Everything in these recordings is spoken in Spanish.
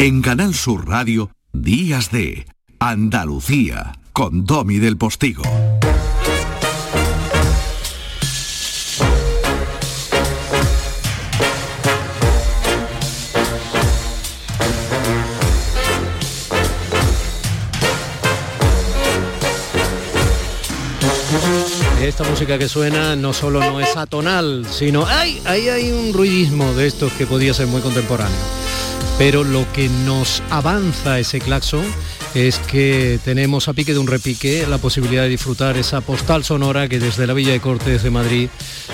En Canal Sur Radio, Días de Andalucía, con Domi del Postigo. Esta música que suena no solo no es atonal, sino ¡ay! ahí hay un ruidismo de estos que podía ser muy contemporáneo. Pero lo que nos avanza ese claxon es que tenemos a pique de un repique la posibilidad de disfrutar esa postal sonora que desde la Villa de Cortes de Madrid,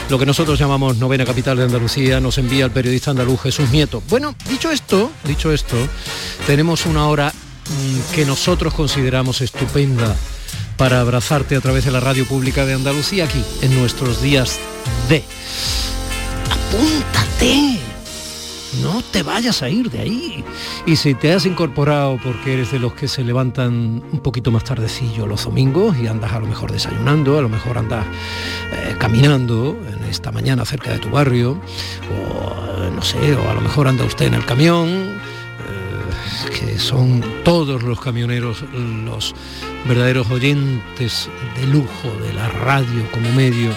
lo que nosotros llamamos novena capital de Andalucía, nos envía el periodista andaluz Jesús Nieto. Bueno, dicho esto, dicho esto, tenemos una hora mm, que nosotros consideramos estupenda para abrazarte a través de la radio pública de Andalucía aquí en nuestros días de. Apúntate. No te vayas a ir de ahí. Y si te has incorporado porque eres de los que se levantan un poquito más tardecillo los domingos y andas a lo mejor desayunando, a lo mejor andas eh, caminando en esta mañana cerca de tu barrio, o no sé, o a lo mejor anda usted en el camión, eh, que son todos los camioneros los verdaderos oyentes de lujo de la radio como medio,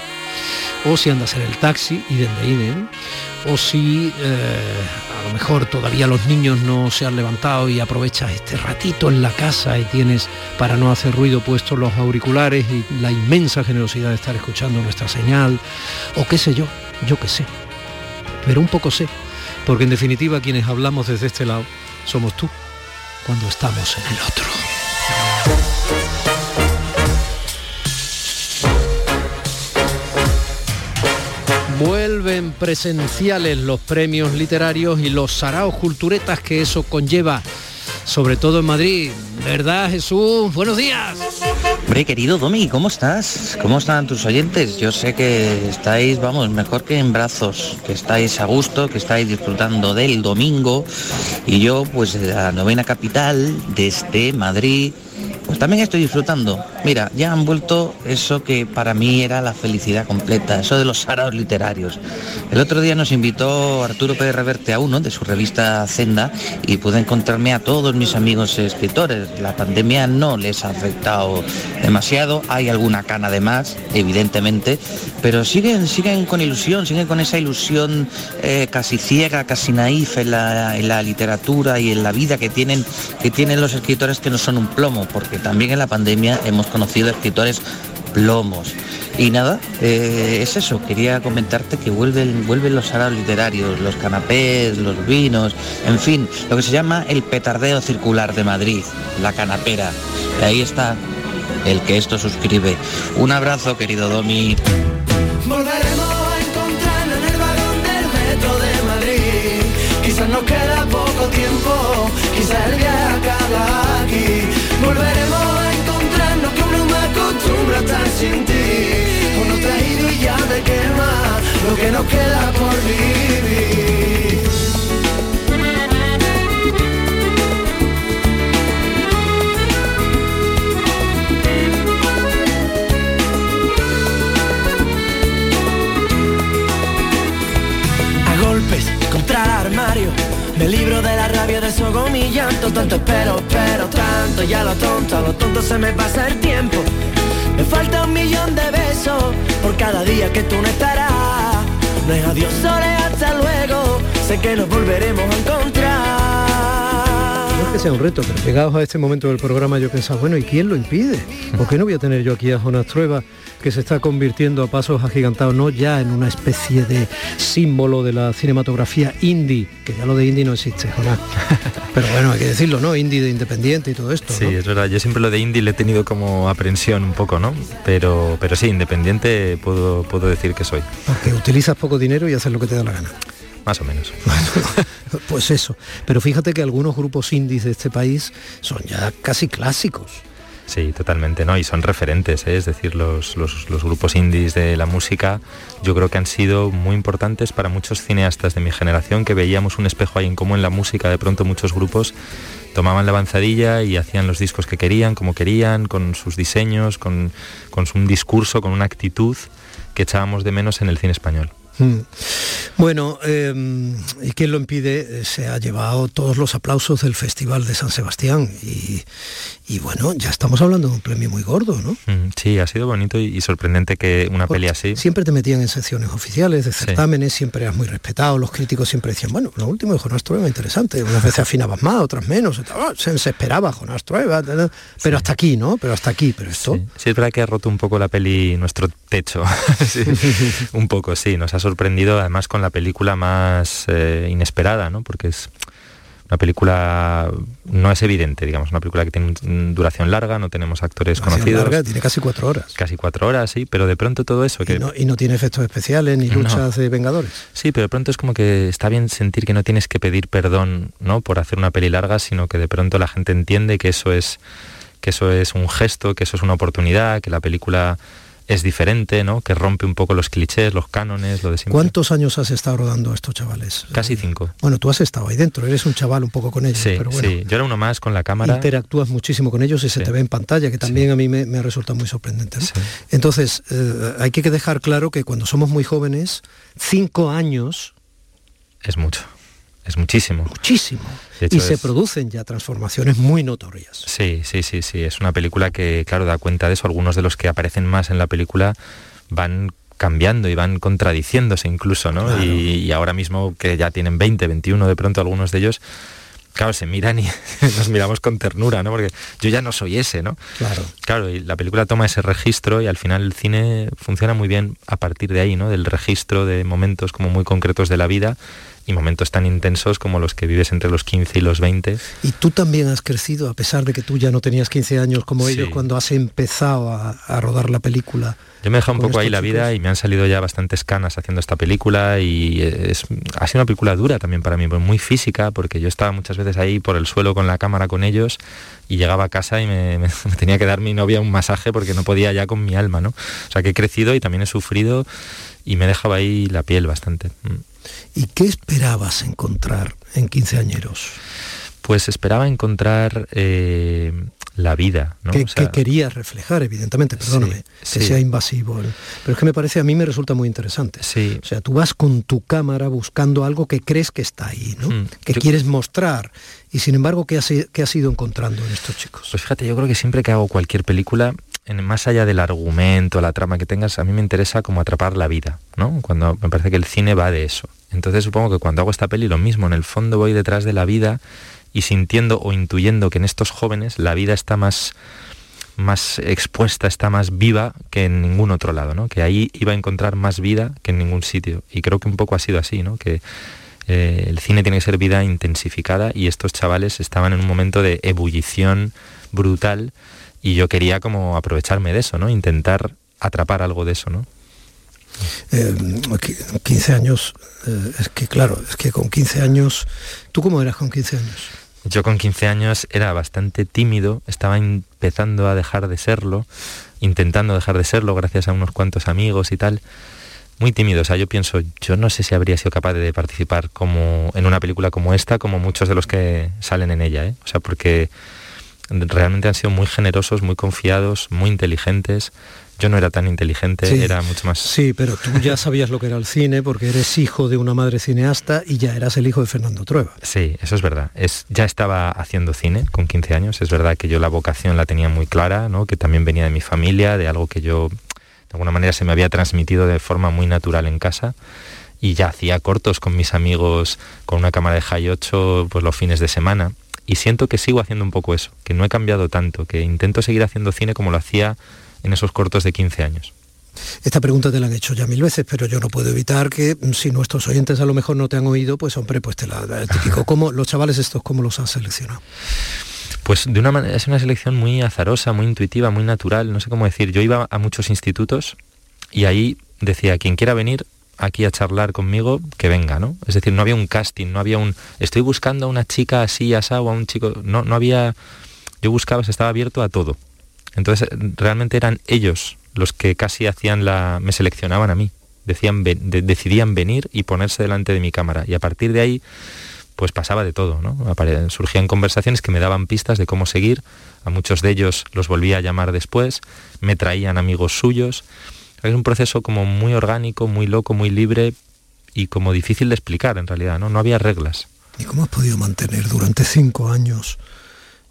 o si andas en el taxi y desde INE, o si eh, a lo mejor todavía los niños no se han levantado y aprovechas este ratito en la casa y tienes para no hacer ruido puestos los auriculares y la inmensa generosidad de estar escuchando nuestra señal, o qué sé yo, yo qué sé. Pero un poco sé, porque en definitiva quienes hablamos desde este lado somos tú, cuando estamos en el otro. Vuelven presenciales los premios literarios y los saraos culturetas que eso conlleva, sobre todo en Madrid. ¿Verdad, Jesús? Buenos días. Hombre, querido Domi, ¿cómo estás? ¿Cómo están tus oyentes? Yo sé que estáis, vamos, mejor que en brazos, que estáis a gusto, que estáis disfrutando del domingo. Y yo, pues, de la novena capital, desde Madrid, pues también estoy disfrutando. Mira, ya han vuelto eso que para mí era la felicidad completa, eso de los saraos literarios. El otro día nos invitó Arturo Pérez Reverte a uno de su revista Zenda y pude encontrarme a todos mis amigos escritores. La pandemia no les ha afectado demasiado, hay alguna cana de más, evidentemente, pero siguen, siguen con ilusión, siguen con esa ilusión eh, casi ciega, casi naif en la, en la literatura y en la vida que tienen, que tienen los escritores que no son un plomo, porque también en la pandemia hemos conocido escritores plomos. Y nada, eh, es eso, quería comentarte que vuelven, vuelven los saraos literarios, los canapés, los vinos, en fin, lo que se llama el petardeo circular de Madrid, la canapera. Y ahí está el que esto suscribe. Un abrazo, querido Domi. Nos queda poco tiempo, acostumbra sin ti. Con otra ido y ya de quema lo que nos queda por vivir. A golpes contra el armario Me libro de la rabia, desahogo mi llanto Tanto espero, pero tanto Ya lo tonto, a lo tonto se me pasa el tiempo Me falta un millón de besos Por cada día que tú no estarás. No es adiós, solo hasta luego. Sé que nos volveremos a encontrar que sea un reto, pero llegados a este momento del programa yo pensaba, bueno, ¿y quién lo impide? ¿Por qué no voy a tener yo aquí a Jonas Trueba, que se está convirtiendo a pasos agigantados, no ya en una especie de símbolo de la cinematografía indie, que ya lo de indie no existe, Jonas. Pero bueno, hay que decirlo, ¿no? Indie de independiente y todo esto. Sí, ¿no? es verdad. Yo siempre lo de indie le he tenido como aprensión un poco, ¿no? Pero, pero sí, independiente puedo, puedo decir que soy. Porque utilizas poco dinero y haces lo que te da la gana. Más o menos. Pues eso. Pero fíjate que algunos grupos indies de este país son ya casi clásicos. Sí, totalmente, ¿no? Y son referentes, ¿eh? es decir, los, los- los grupos indies de la música yo creo que han sido muy importantes para muchos cineastas de mi generación que veíamos un espejo ahí en cómo en la música de pronto muchos grupos tomaban la avanzadilla y hacían los discos que querían, como querían, con sus diseños, con, con un discurso, con una actitud que echábamos de menos en el cine español. Mm. Bueno, em, ¿y quién lo impide? Se ha llevado todos los aplausos del Festival de San Sebastián y, bueno, ya estamos hablando de un premio muy gordo, ¿no? Mm, sí, ha sido bonito y, sorprendente que una peli así... Siempre te metían en secciones oficiales de certámenes, siempre eras muy respetado, los críticos siempre decían, bueno, lo último de Jonás Trueba interesante, unas veces afinabas más, otras menos, se, esperaba Jonás Trueba, pero hasta aquí, ¿no? Pero hasta aquí, pero esto... Sí. es verdad que ha roto un poco la peli nuestro techo, un poco, sí, nos ha sorprendido además con la película más eh, inesperada, ¿no? Porque es una película no es evidente, digamos, una película que tiene duración larga, no tenemos actores conocidos. Larga, tiene casi cuatro horas. Casi cuatro horas, sí, pero de pronto todo eso que... Y no, tiene efectos especiales ni luchas de vengadores. Sí, pero de pronto es como que está bien sentir que no tienes que pedir perdón, ¿no? Por hacer una peli larga, sino que de pronto la gente entiende que eso es que eso es un gesto, que eso es una oportunidad, que la película es diferente, ¿no? Que rompe un poco los clichés, los cánones, lo de siempre. ¿Cuántos años has estado rodando a estos chavales? Casi cinco. Bueno, tú has estado ahí dentro, eres un chaval un poco con ellos. Sí, pero bueno, sí. yo era uno más con la cámara. Interactúas muchísimo con ellos y se te ve en pantalla, que también a mí me, me, resulta muy sorprendente. Entonces, eh, hay que dejar claro que cuando somos muy jóvenes, cinco años... Es mucho es muchísimo. Muchísimo. y se producen ya transformaciones muy notorias. Sí, sí, sí, sí. Es una película que, claro, da cuenta de eso. Algunos de los que aparecen más en la película van cambiando y van contradiciéndose incluso, ¿no? Y, ahora mismo que ya tienen 20, 21 de pronto algunos de ellos, claro, se miran y nos miramos con ternura, ¿no? Porque yo ya no soy ese, ¿no? Claro. Claro, y la película toma ese registro y al final el cine funciona muy bien a partir de ahí, ¿no? Del registro de momentos como muy concretos de la vida y momentos tan intensos como los que vives entre los 15 y los 20. Y tú también has crecido, a pesar de que tú ya no tenías 15 años como ellos cuando has empezado a, rodar la película. Yo me he dejado un poco ahí la vida y me han salido ya bastantes canas haciendo esta película y es, ha sido una película dura también para mí, muy física, porque yo estaba muchas veces ahí por el suelo con la cámara con ellos y llegaba a casa y me, me tenía que dar mi novia un masaje porque no podía ya con mi alma, ¿no? O sea que he crecido y también he sufrido y me dejaba ahí la piel bastante. Mm. ¿Y qué esperabas encontrar en quinceañeros? Pues esperaba encontrar eh, la vida. ¿no? Que, querías reflejar, evidentemente, perdóname, que sea invasivo. Pero es que me parece, a mí me resulta muy interesante. Sí. O sea, tú vas con tu cámara buscando algo que crees que está ahí, ¿no? Mm. Que quieres mostrar. Y sin embargo, ¿qué has, ¿qué has ido encontrando en estos chicos? Pues fíjate, yo creo que siempre que hago cualquier película, en, más allá del argumento, la trama que tengas, a mí me interesa como atrapar la vida, ¿no? Cuando me parece que el cine va de eso. Entonces supongo que cuando hago esta peli lo mismo, en el fondo voy detrás de la vida y sintiendo o intuyendo que en estos jóvenes la vida está más más expuesta, está más viva que en ningún otro lado, ¿no? Que ahí iba a encontrar más vida que en ningún sitio. Y creo que un poco ha sido así, ¿no? Que eh, el cine tiene que ser vida intensificada y estos chavales estaban en un momento de ebullición brutal y yo quería como aprovecharme de eso, ¿no? Intentar atrapar algo de eso, ¿no? 15 eh, años, eh, es que claro, es que con 15 años, ¿tú cómo eras con 15 años? Yo con 15 años era bastante tímido, estaba empezando a dejar de serlo, intentando dejar de serlo gracias a unos cuantos amigos y tal. Muy tímido, o sea, yo pienso, yo no sé si habría sido capaz de participar como en una película como esta, como muchos de los que salen en ella, ¿eh? o sea, porque realmente han sido muy generosos, muy confiados, muy inteligentes. Yo no era tan inteligente, era mucho más... Sí, pero tú ya sabías lo que era el cine porque eres hijo de una madre cineasta y ya eras el hijo de Fernando Trueba. Sí, eso es verdad. Es, ya estaba haciendo cine con 15 años. Es verdad que yo la vocación la tenía muy clara, ¿no? que también venía de mi familia, de algo que yo de alguna manera se me había transmitido de forma muy natural en casa y ya hacía cortos con mis amigos con una cámara de High 8 pues los fines de semana y siento que sigo haciendo un poco eso, que no he cambiado tanto, que intento seguir haciendo cine como lo hacía en esos cortos de 15 años. Esta pregunta te la han hecho ya mil veces, pero yo no puedo evitar que mm, si nuestros oyentes a lo mejor no te han oído, pues hombre, pues te la típico. ¿Cómo los chavales estos cómo los has seleccionado? Pues de una manera, es una selección muy azarosa, muy intuitiva, muy natural, no sé cómo decir. Yo iba a muchos institutos y ahí decía, quien quiera venir, aquí a charlar conmigo, que venga, ¿no? Es decir, no había un casting, no había un, estoy buscando a una chica así, asá, o a un chico, no, no había, yo buscaba, se estaba abierto a todo. Entonces, realmente eran ellos los que casi hacían la, me seleccionaban a mí, decían, decidían venir y ponerse delante de mi cámara. Y a partir de ahí, pues pasaba de todo, ¿no? Surgían conversaciones que me daban pistas de cómo seguir, a muchos de ellos los volvía a llamar después, me traían amigos suyos, es un proceso como muy orgánico, muy loco, muy libre, y como difícil de explicar en realidad, ¿no? No había reglas. ¿Y cómo has podido mantener durante cinco años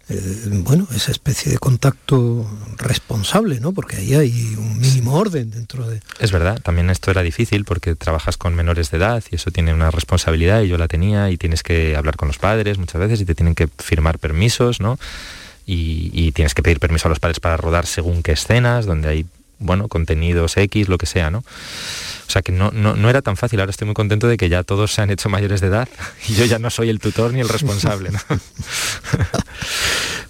eh, bueno, esa especie de contacto responsable, ¿no? Porque ahí hay un mínimo orden dentro de... Es verdad, también esto era difícil porque trabajas con menores de edad y eso tiene una responsabilidad y yo la tenía y tienes que hablar con los padres muchas veces y te tienen que firmar permisos, ¿no? Y, y tienes que pedir permiso a los padres para rodar según qué escenas, donde hay, bueno, contenidos X, lo que sea, ¿no? O sea que no, no, era tan fácil. Ahora estoy muy contento de que ya todos se han hecho mayores de edad y yo ya no soy el tutor ni el responsable.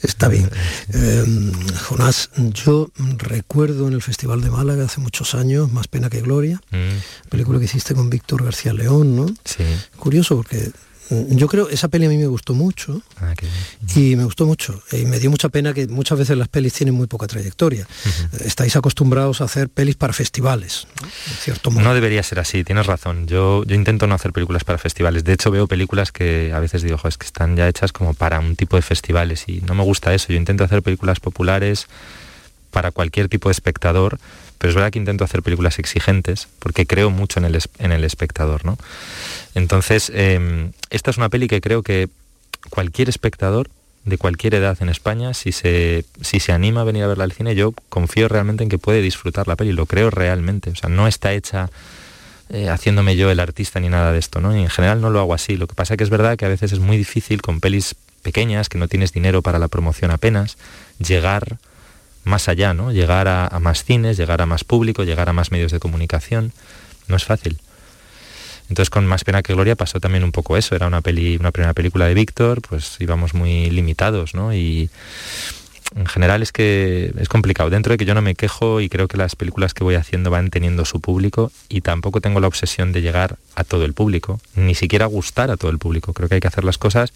Está bien. Em, Jonás, yo recuerdo en el Festival de Málaga hace muchos años, Más pena que gloria, mm. película que hiciste con Víctor García León, ¿no? Sí. Curioso porque yo creo, esa peli a mí me gustó mucho ah, y me gustó mucho y me dio mucha pena que muchas veces las pelis tienen muy poca trayectoria. Estáis acostumbrados a hacer pelis para festivales, ¿no? cierto No debería ser así, tienes razón. Yo, yo intento no hacer películas para festivales. De hecho, veo películas que a veces digo, es que están ya hechas como para un tipo de festivales y no me gusta eso. Yo intento hacer películas populares para cualquier tipo de espectador pero es verdad que intento hacer películas exigentes porque creo mucho en el, en el espectador, ¿no? Entonces, em, esta es una peli que creo que cualquier espectador de cualquier edad en España, si se, si se anima a venir a verla al cine, yo confío realmente en que puede disfrutar la peli, lo creo realmente. O sea, no está hecha eh, haciéndome yo el artista ni nada de esto, ¿no? Y en general no lo hago así. Lo que pasa que es verdad que a veces es muy difícil con pelis pequeñas, que no tienes dinero para la promoción apenas, llegar más allá, ¿no? Llegar a, más cines, llegar a más público, llegar a más medios de comunicación. No es fácil. Entonces con Más Pena que Gloria pasó también un poco eso. Era una, peli, una primera película de Víctor, pues íbamos muy limitados, ¿no? Y en general es que es complicado. Dentro de que yo no me quejo y creo que las películas que voy haciendo van teniendo su público y tampoco tengo la obsesión de llegar a todo el público, ni siquiera gustar a todo el público. Creo que hay que hacer las cosas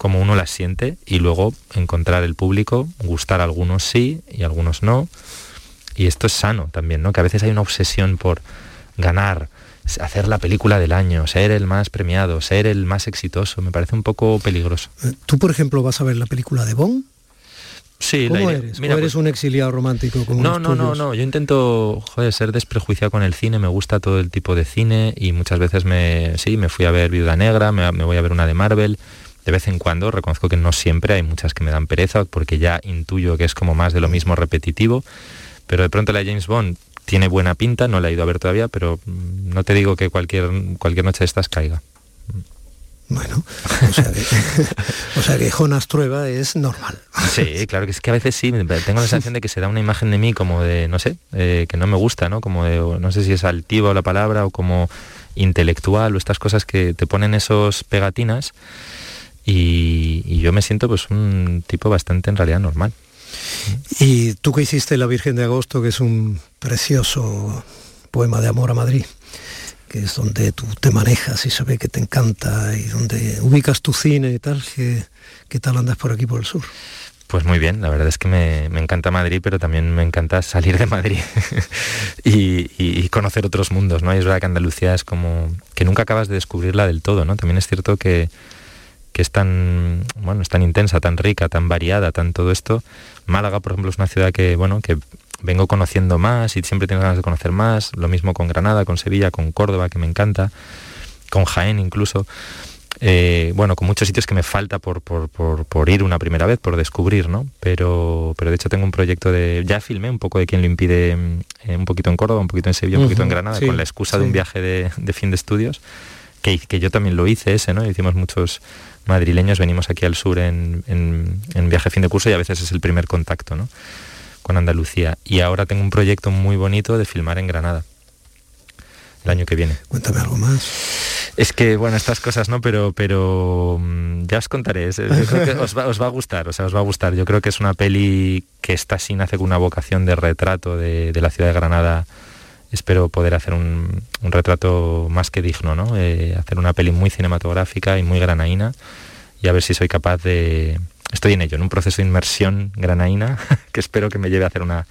como uno las siente y luego encontrar el público, gustar a algunos sí y a algunos no. Y esto es sano también, ¿no? Que a veces hay una obsesión por ganar, hacer la película del año, ser el más premiado, ser el más exitoso. Me parece un poco peligroso. Eh, ¿Tú, por ejemplo, vas a ver la película de Bond? Sí, ¿Cómo eres? Mira, eres pues un exiliado romántico? Como no, no, no, no. Yo intento joder, ser desprejuiciado con el cine. Me gusta todo el tipo de cine y muchas veces me, sí, me fui a ver Viuda Negra, me, me voy a ver una de Marvel de vez en cuando, reconozco que no siempre, hay muchas que me dan pereza porque ya intuyo que es como más de lo mismo repetitivo, pero de pronto la James Bond tiene buena pinta, no la he ido a ver todavía, pero mm, no te digo que cualquier, cualquier noche de estas caiga. Bueno, o sea, que, Jonas Trueba es normal. Sí, claro que es que a veces sí, tengo la sensación de que se da una imagen de mí como de, no sé, eh, que no me gusta, ¿no? Como de, no sé si es altivo la palabra o como intelectual o estas cosas que te ponen esos pegatinas y, yo me siento pues un tipo bastante en realidad normal. Y tú que hiciste La Virgen de Agosto, que es un precioso poema de amor a Madrid, que es donde tú te manejas y se ve que te encanta y donde ubicas tu cine y tal, ¿qué, qué tal andas por aquí por el sur? Pues muy bien, la verdad es que me, encanta Madrid, pero también me encanta salir de Madrid y, y, conocer otros mundos, ¿no? Y es verdad que Andalucía es como que nunca acabas de descubrirla del todo, ¿no? También es cierto que, que es tan, bueno, es tan intensa, tan rica, tan variada, tan todo esto. Málaga, por ejemplo, es una ciudad que, bueno, que vengo conociendo más y siempre tengo ganas de conocer más. Lo mismo con Granada, con Sevilla, con Córdoba, que me encanta, con Jaén incluso. Eh, bueno, con muchos sitios que me falta por, por, ir una primera vez, por descubrir, ¿no? Pero, pero de hecho tengo un proyecto de... Ya filmé un poco de quién lo impide, eh, un poquito en Córdoba, un poquito en Sevilla, un poquito en Granada, con la excusa de un viaje de, de, fin de estudios, que, que yo también lo hice ese, ¿no? Hicimos muchos madrileños venimos aquí al sur en, en, viaje fin de curso y a veces es el primer contacto ¿no? con Andalucía. Y ahora tengo un proyecto muy bonito de filmar en Granada el año que viene. Cuéntame algo más. Es que, bueno, estas cosas, ¿no? Pero, pero mm, ya os contaré. os, va, os, va, a gustar, o sea, os va a gustar. Yo creo que es una peli que está sin hace con una vocación de retrato de, de la ciudad de Granada espero poder hacer un, retrato más que digno, ¿no? Eh, hacer una peli muy cinematográfica y muy granaína y a ver si soy capaz de... Estoy en ello, en un proceso de inmersión granaína que espero que me lleve a hacer una,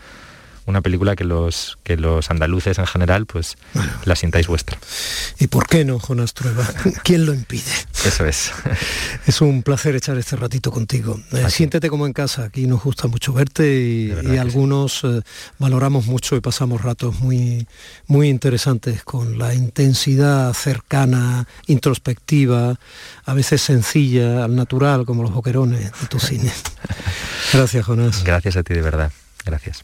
una película que los, que los andaluces en general pues la sintáis vuestra. ¿Y por qué no, Jonas Trueba? ¿Quién lo impide? Eso es. Es un placer echar este ratito contigo. Eh, siéntete como en casa, aquí nos gusta mucho verte y, algunos eh, valoramos mucho y pasamos ratos muy, muy interesantes con la intensidad cercana, introspectiva, a veces sencilla, al natural, como los boquerones de tu cine. Gracias, Jonás. Gracias a ti, de verdad. Gracias.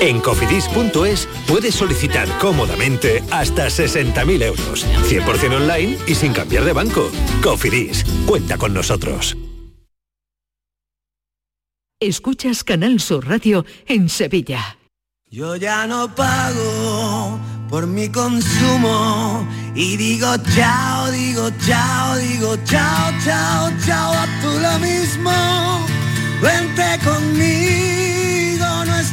En cofidis.es puedes solicitar cómodamente hasta 60.000 euros, 100% online y sin cambiar de banco. Cofidis, cuenta con nosotros. Escuchas Canal Sur Radio en Sevilla. Yo ya no pago por mi consumo y digo chao, digo chao, digo chao, chao, chao, a tú lo mismo. Vente conmigo,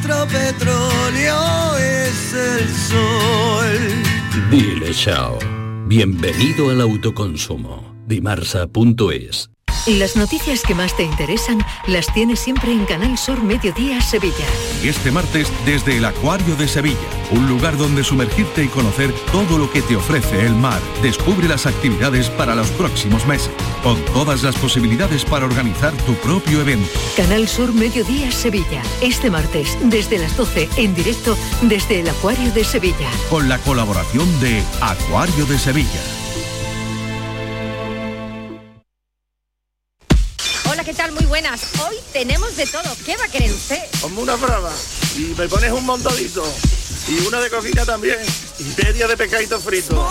nuestro petróleo es el sol. Dile chao. Bienvenido al autoconsumo. Dimarsa.es las noticias que más te interesan las tienes siempre en Canal Sur Mediodía Sevilla. Y este martes desde el Acuario de Sevilla, un lugar donde sumergirte y conocer todo lo que te ofrece el mar. Descubre las actividades para los próximos meses, con todas las posibilidades para organizar tu propio evento. Canal Sur Mediodía Sevilla, este martes desde las 12 en directo desde el Acuario de Sevilla. Con la colaboración de Acuario de Sevilla. Tal? Muy buenas. Hoy tenemos de todo. ¿Qué va a querer usted? Como una brava. Y me pones un montadito. Y una de cocina también. Y media de pescadito frito.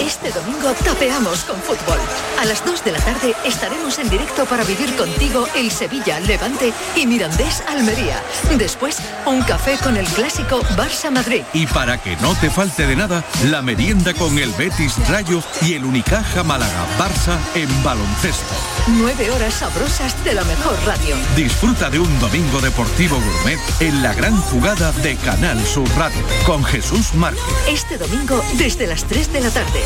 Este domingo tapeamos con fútbol. A las 2 de la tarde estaremos en directo para vivir contigo el Sevilla, Levante y Mirandés Almería. Después, un café con el clásico Barça Madrid. Y para que no te falte de nada, la merienda con el Betis Rayo y el Unicaja Málaga Barça en baloncesto. Nueve horas sabrosas de la mejor radio. Disfruta de un domingo deportivo gourmet en la gran jugada de Canal Sur Radio con Jesús Márquez. Este domingo desde las 3 de la tarde.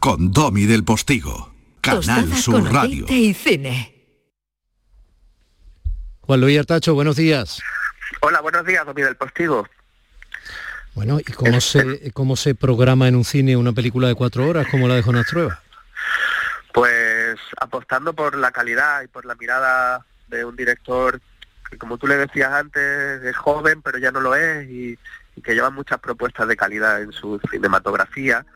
con Domi del Postigo. Canal Sur Radio. y cine. Juan Luis Artacho, buenos días. Hola, buenos días, Domi del Postigo. Bueno, ¿y cómo se, cómo se programa en un cine una película de cuatro horas como la de Jonas Trueba? Pues apostando por la calidad y por la mirada de un director que, como tú le decías antes, es joven, pero ya no lo es, y que lleva muchas propuestas de calidad en su cinematografía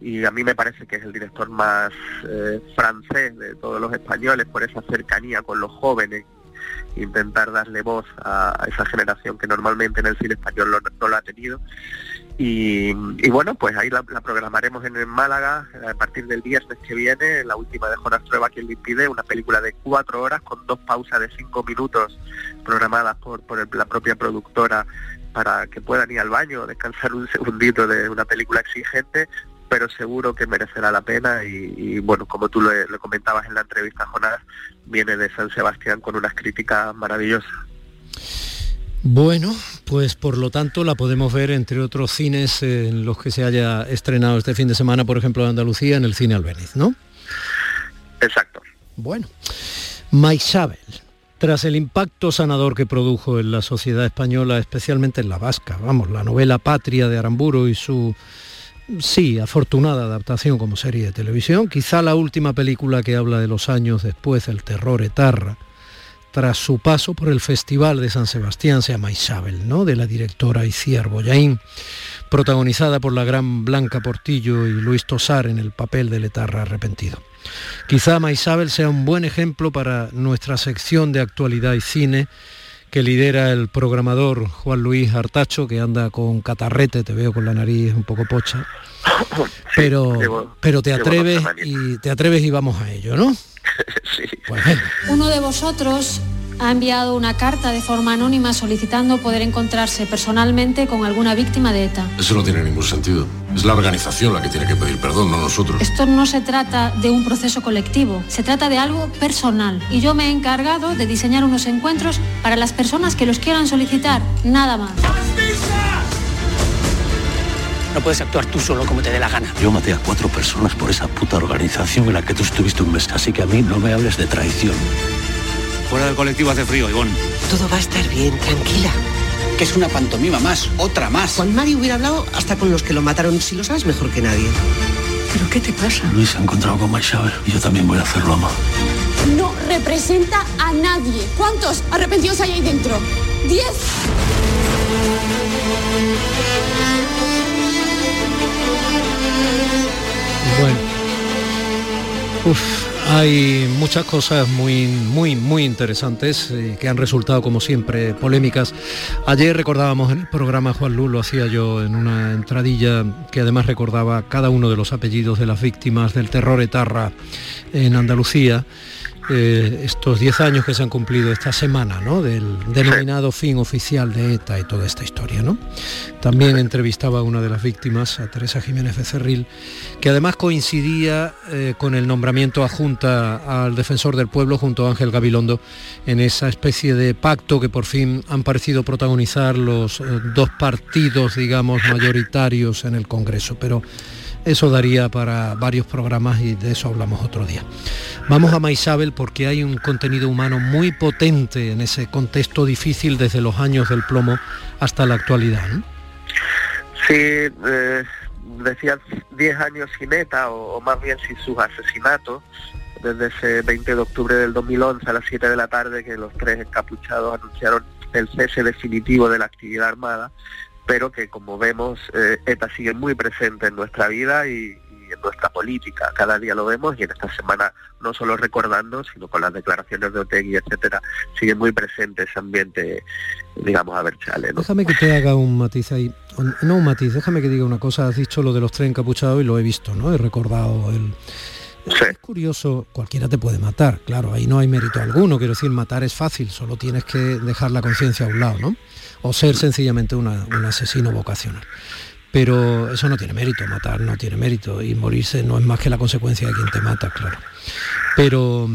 y a mí me parece que es el director más eh, francés de todos los españoles por esa cercanía con los jóvenes, intentar darle voz a, esa generación que normalmente en el cine español no lo ha tenido. Y, bueno, pues ahí la, programaremos en, Málaga a partir del viernes que viene, la última de Jonas Trueba, quien le impide, una película de cuatro horas con dos pausas de cinco minutos programadas por, por la propia productora para que puedan ir al baño, descansar un segundito de una película exigente, pero seguro que merecerá la pena y, bueno, como tú lo, comentabas en la entrevista, Jonás, viene de San Sebastián con unas críticas maravillosas. Bueno, pues por lo tanto la podemos ver entre otros cines en los que se haya estrenado este fin de semana, por ejemplo, en Andalucía, en el Cine Albeniz, ¿no? Exacto. Bueno, Maisabel. Tras el impacto sanador que produjo en la sociedad española, especialmente en la vasca, vamos, la novela Patria de Aramburo y su, sí, afortunada adaptación como serie de televisión, quizá la última película que habla de los años después del terror etarra, tras su paso por el Festival de San Sebastián, se llama Isabel, ¿no? de la directora Iciar Boyaín, protagonizada por la gran Blanca Portillo y Luis Tosar en el papel de Letarra arrepentido. Quizá Maisabel sea un buen ejemplo para nuestra sección de actualidad y cine que lidera el programador Juan Luis Artacho, que anda con catarrete, te veo con la nariz un poco pocha. Pero, pero te atreves y te atreves y vamos a ello, ¿no? Pues Uno de vosotros ha enviado una carta de forma anónima solicitando poder encontrarse personalmente con alguna víctima de ETA. Eso no tiene ningún sentido. Es la organización la que tiene que pedir perdón, no nosotros. Esto no se trata de un proceso colectivo, se trata de algo personal. Y yo me he encargado de diseñar unos encuentros para las personas que los quieran solicitar, nada más. No puedes actuar tú solo como te dé la gana. Yo maté a cuatro personas por esa puta organización en la que tú estuviste un mes, así que a mí no me hables de traición. Fuera del colectivo hace frío, Ivonne. Todo va a estar bien, tranquila. Que es una pantomima más, otra más. Juan Mario hubiera hablado hasta con los que lo mataron, si lo sabes mejor que nadie. ¿Pero qué te pasa? Luis se ha encontrado con Maishabel y yo también voy a hacerlo, ama. No representa a nadie. ¿Cuántos arrepentidos hay ahí dentro? ¿Diez? Bueno. Uf, hay muchas cosas muy, muy, muy interesantes eh, que han resultado, como siempre, polémicas. Ayer recordábamos en el programa, Juan Luz, lo hacía yo en una entradilla que además recordaba cada uno de los apellidos de las víctimas del terror etarra en Andalucía. Eh, estos 10 años que se han cumplido esta semana, ¿no? Del denominado fin oficial de ETA y toda esta historia, ¿no? También entrevistaba a una de las víctimas, a Teresa Jiménez Becerril, que además coincidía eh, con el nombramiento adjunta al defensor del pueblo junto a Ángel Gabilondo en esa especie de pacto que por fin han parecido protagonizar los eh, dos partidos, digamos, mayoritarios en el Congreso. Pero eso daría para varios programas y de eso hablamos otro día. Vamos a Maisabel porque hay un contenido humano muy potente en ese contexto difícil desde los años del plomo hasta la actualidad. Sí, eh, decía 10 años sin ETA o, más bien sin sus asesinatos desde ese 20 de octubre del 2011 a las 7 de la tarde que los tres encapuchados anunciaron el cese definitivo de la actividad armada pero que como vemos eh, ETA sigue muy presente en nuestra vida y, en nuestra política. Cada día lo vemos y en esta semana no solo recordando, sino con las declaraciones de Otegui, etcétera, sigue muy presente ese ambiente, digamos, a ver, chale. Déjame que te haga un matiz ahí. No un matiz, déjame que diga una cosa. Has dicho lo de los tres encapuchados y lo he visto, ¿no? He recordado el... Es curioso, cualquiera te puede matar, claro, ahí no hay mérito alguno, quiero decir, matar es fácil, solo tienes que dejar la conciencia a un lado, ¿no? o ser sencillamente un asesino vocacional. Pero eso no tiene mérito, matar no tiene mérito y morirse no es más que la consecuencia de quien te mata, claro. Pero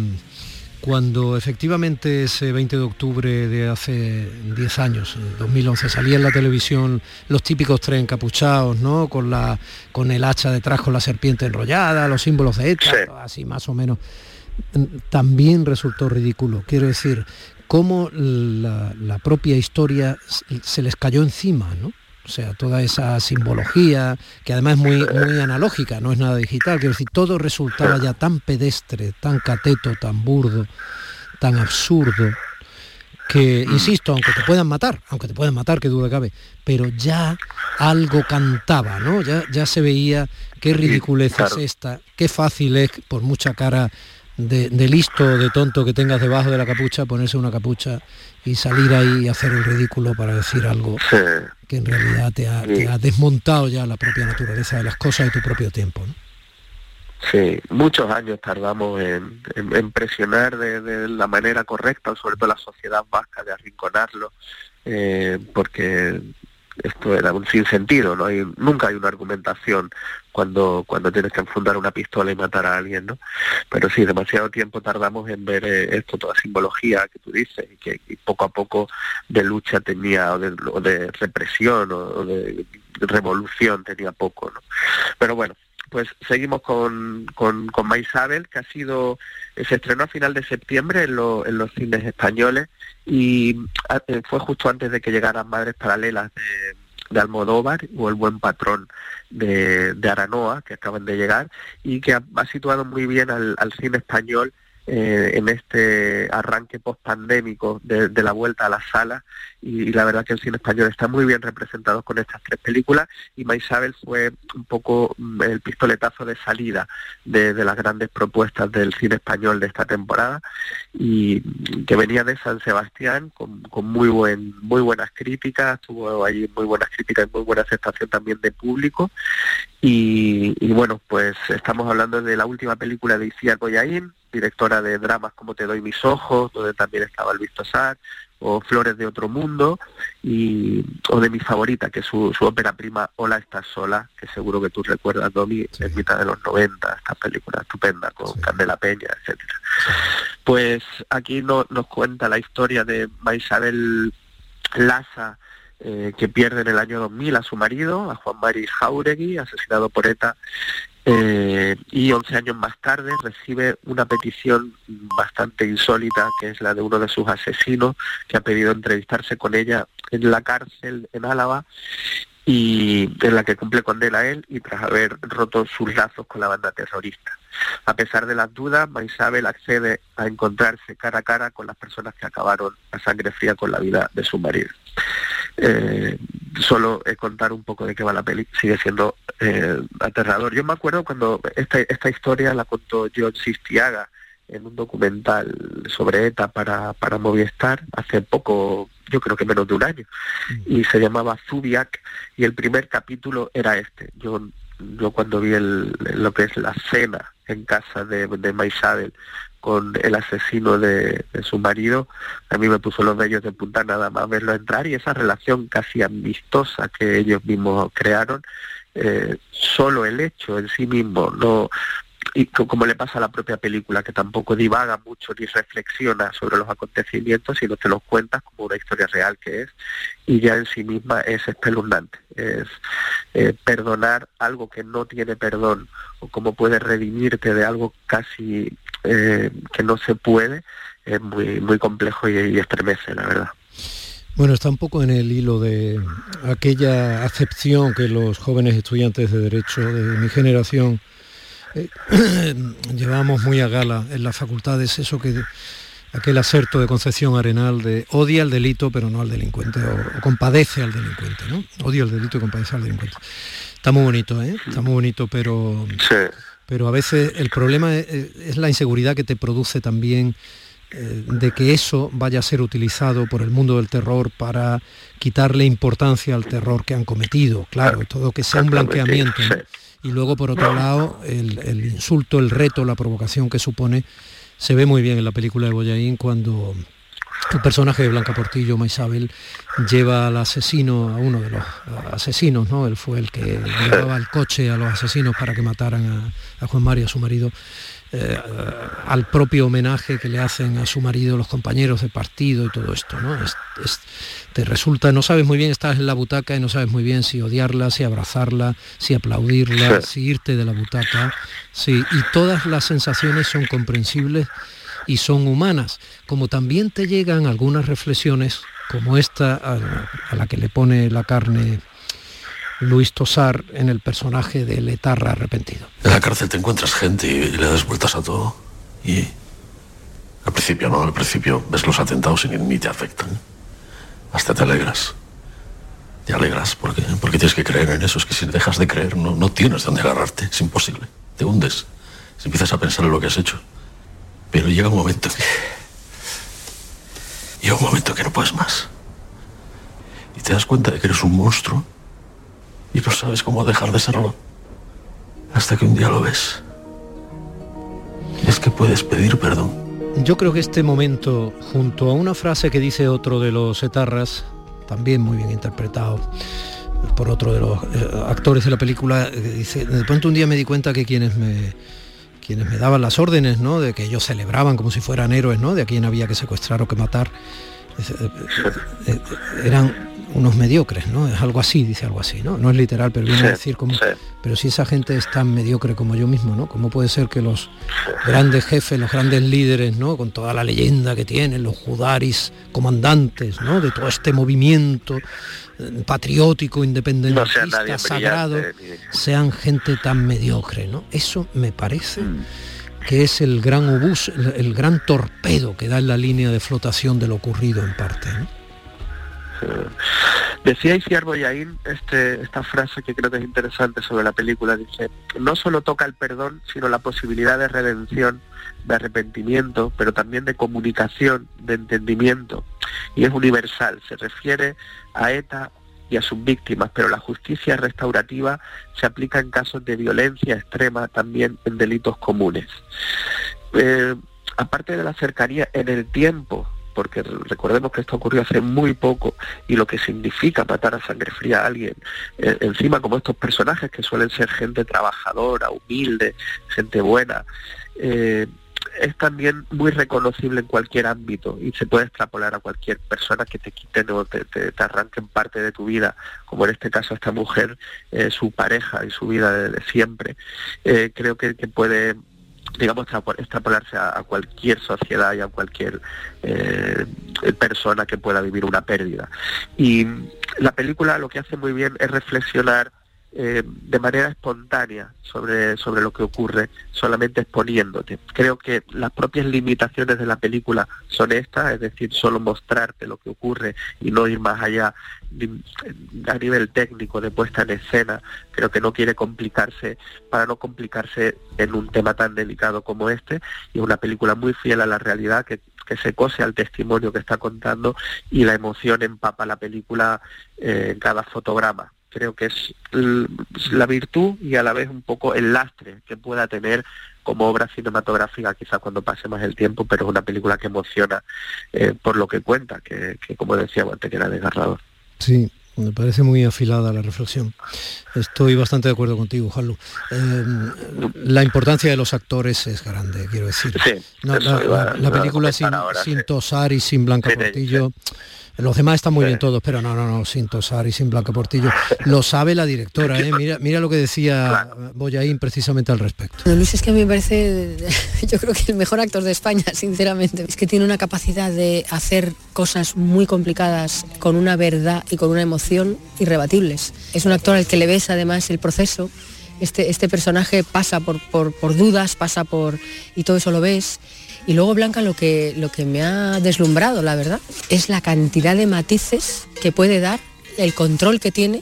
cuando efectivamente ese 20 de octubre de hace 10 años, 2011, salía en la televisión los típicos tres encapuchados, ¿no? Con, la, con el hacha detrás, con la serpiente enrollada, los símbolos de ETA, así más o menos, mm, también resultó ridículo. Quiero decir, cómo la, propia historia se les cayó encima, ¿no? O sea, toda esa simbología, que además es muy, muy analógica, no es nada digital, quiero decir, todo resultaba ya tan pedestre, tan cateto, tan burdo, tan absurdo, que, insisto, aunque te puedan matar, aunque te puedan matar, que duda cabe, pero ya algo cantaba, ¿no? Ya, ya se veía qué ridiculez es esta, qué fácil es, por mucha cara de, listo, de tonto que tengas debajo de la capucha, ponerse una capucha y salir ahí y hacer el ridículo para decir algo que en realidad te ha, desmontado ya la propia naturaleza de las cosas de tu propio tiempo. Sí, muchos años tardamos en, presionar de, la manera correcta, sobre todo la sociedad vasca, de arrinconarlo, eh, porque esto era un sinsentido, no hay, nunca hay una argumentación cuando, cuando tienes que enfundar una pistola y matar a alguien, ¿no? Pero sí, demasiado tiempo tardamos en ver eh, esto, toda simbología que tú dices, y que poco a poco de lucha tenía, o de, represión, o, de revolución tenía poco, ¿no? Pero bueno, pues seguimos con, con, con Maisabel, que ha sido, se estrenó a final de septiembre en, en los cines españoles y ah, eh, fue justo antes de que llegaran Madres Paralelas de, Almodóvar o El Buen Patrón de, de Aranoa, que acaban de llegar, y que ha, situado muy bien al, al cine español eh, en este arranque post-pandémico de, la vuelta a la sala. Y, la verdad que el cine español está muy bien representado con estas tres películas. Y Maisabel fue un poco mm, el pistoletazo de salida de, las grandes propuestas del cine español de esta temporada. Y que venía de San Sebastián con, muy buen muy buenas críticas, tuvo ahí muy buenas críticas y muy buena aceptación también de público. Y, bueno, pues estamos hablando de la última película de Isia Goyaín, directora de dramas como Te doy mis ojos, donde también estaba Luis Tosar, o Flores de otro mundo, y, o de mi favorita, que es su, ópera prima Hola estás sola, que seguro que tú recuerdas, Domi, en mitad de los 90, esta película estupenda con Candela Peña, etcétera. Pues aquí no, nos cuenta la historia de Maisabel Laza, eh, que pierde en el año 2000 a su marido, a Juan Mari Jauregui, asesinado por ETA eh, y 11 años más tarde recibe una petición bastante insólita, que es la de uno de sus asesinos, que ha pedido entrevistarse con ella en la cárcel en Álava y en la que cumple condena él y tras haber roto sus lazos con la banda terrorista. A pesar de las dudas, Maisabel accede a encontrarse cara a cara con las personas que acabaron a sangre fría con la vida de su marido. Eh, solo contar un poco de qué va la peli sigue siendo eh, aterrador. Yo me acuerdo cuando esta, esta historia la contó John Sistiaga en un documental sobre ETA para, para Movistar hace poco, yo creo que menos de un año, mm. y se llamaba Zubiak y el primer capítulo era este. Yo, yo cuando vi el, lo que es la cena en casa de, de Maisabel con el asesino de, su marido, a mí me puso los vellos de punta nada más verlo entrar y esa relación casi amistosa que ellos mismos crearon, eh, solo el hecho en sí mismo, no y como le pasa a la propia película, que tampoco divaga mucho ni reflexiona sobre los acontecimientos, sino te los cuentas como una historia real que es, y ya en sí misma es espeluznante. Es eh, perdonar algo que no tiene perdón, o cómo puedes redimirte de algo casi eh, que no se puede, es muy, muy complejo y, y estremece, la verdad. Bueno, está un poco en el hilo de aquella acepción que los jóvenes estudiantes de Derecho de mi generación eh, llevamos muy a gala en las facultades eso que aquel acerto de Concepción Arenal de odia al delito pero no al delincuente o, compadece al delincuente, ¿no? Odia al delito y compadece al delincuente. Está muy bonito, ¿eh? Está muy bonito, pero pero a veces el problema es, la inseguridad que te produce también eh, de que eso vaya a ser utilizado por el mundo del terror para quitarle importancia al terror que han cometido, claro, todo que sea un blanqueamiento y luego por otro lado el, insulto, el reto, la provocación que supone se ve muy bien en la película de Boyaín cuando el personaje de Blanca Portillo, Maisabel, lleva al asesino, a uno de los asesinos, ¿no? Él fue el que llevaba el coche a los asesinos para que mataran a, Juan María, a su marido, eh, al propio homenaje que le hacen a su marido los compañeros de partido y todo esto, ¿no? te resulta, no sabes muy bien, estás en la butaca y no sabes muy bien si odiarla, si abrazarla, si aplaudirla, si irte de la butaca, sí, y todas las sensaciones son comprensibles y son humanas, como también te llegan algunas reflexiones como esta a, la que le pone la carne Luis Tosar en el personaje de Letarra arrepentido. En la cárcel te encuentras gente y le das vueltas a todo. Y al principio no, al principio ves los atentados y ni te afectan hasta te alegras. Te alegras porque, porque tienes que creer en eso. Es que si dejas de creer no, no tienes dónde agarrarte. Es imposible. Te hundes. Si empiezas a pensar en lo que has hecho. Pero llega un momento que... Llega un momento que no puedes más. Y te das cuenta de que eres un monstruo y no sabes cómo dejar de serlo. Hasta que un día lo ves. es que puedes pedir perdón. Yo creo que este momento, junto a una frase que dice otro de los etarras, también muy bien interpretado por otro de los eh, actores de la película, eh, dice, de pronto un día me di cuenta que quienes me quienes me daban las órdenes, ¿no? De que ellos celebraban como si fueran héroes, ¿no? De a quien había que secuestrar o que matar, eran unos mediocres, ¿no? Es algo así, dice algo así, ¿no? No es literal, pero viene a decir como... Pero si esa gente es tan mediocre como yo mismo, ¿no? ¿Cómo puede ser que los grandes jefes, los grandes líderes, ¿no? Con toda la leyenda que tienen, los judaris comandantes, ¿no? De todo este movimiento eh, patriótico, independentista, sagrado, sean gente tan mediocre, ¿no? Eso me parece... Mm. que es el gran obús, el, gran torpedo que da en la línea de flotación de lo ocurrido en parte. ¿no? Decía Isiar Boyain este, esta frase que creo que es interesante sobre la película. Dice, no solo toca el perdón, sino la posibilidad de redención, de arrepentimiento, pero también de comunicación, de entendimiento. Y es universal, se refiere a ETA y a sus víctimas, pero la justicia restaurativa se aplica en casos de violencia extrema, también en delitos comunes. Eh, aparte de la cercanía en el tiempo porque recordemos que esto ocurrió hace muy poco y lo que significa matar a sangre fría a alguien, eh, encima como estos personajes que suelen ser gente trabajadora, humilde, gente buena, eh, es también muy reconocible en cualquier ámbito y se puede extrapolar a cualquier persona que te quiten o te, arranquen parte de tu vida, como en este caso esta mujer, eh, su pareja y su vida de, siempre. creo que puede digamos, extrapolarse a, cualquier sociedad y a cualquier eh, persona que pueda vivir una pérdida. Y la película lo que hace muy bien es reflexionar eh, de manera espontánea sobre, sobre lo que ocurre, solamente exponiéndote. Creo que las propias limitaciones de la película son estas, es decir, solo mostrarte lo que ocurre y no ir más allá a nivel técnico de puesta en escena. Creo que no quiere complicarse para no complicarse en un tema tan delicado como este y es una película muy fiel a la realidad que que se cose al testimonio que está contando y la emoción empapa la película eh, en cada fotograma creo que es la virtud y a la vez un poco el lastre que pueda tener como obra cinematográfica, quizás cuando pase más el tiempo, pero es una película que emociona eh, por lo que cuenta, que, como decía antes, que era desgarrador. Sí, me parece muy afilada la reflexión. Estoy bastante de acuerdo contigo, Jalu. Em, la importancia de los actores es grande, quiero decir. la, película sin, sin Tosar y sin Blanca Portillo los demás están muy bien todos, pero no, no, no, sin tosar y sin Blanca Portillo. Lo sabe la directora, ¿eh? mira, mira lo que decía Boyaín precisamente al respecto. Luis es que a mí me parece, yo creo que el mejor actor de España, sinceramente. Es que tiene una capacidad de hacer cosas muy complicadas con una verdad y con una emoción irrebatibles. Es un actor al que le ves además el proceso. Este, este personaje pasa por, por, por dudas, pasa por... y todo eso lo ves y luego Blanca lo que, lo que me ha deslumbrado, la verdad, es la cantidad de matices que puede dar, el control que tiene,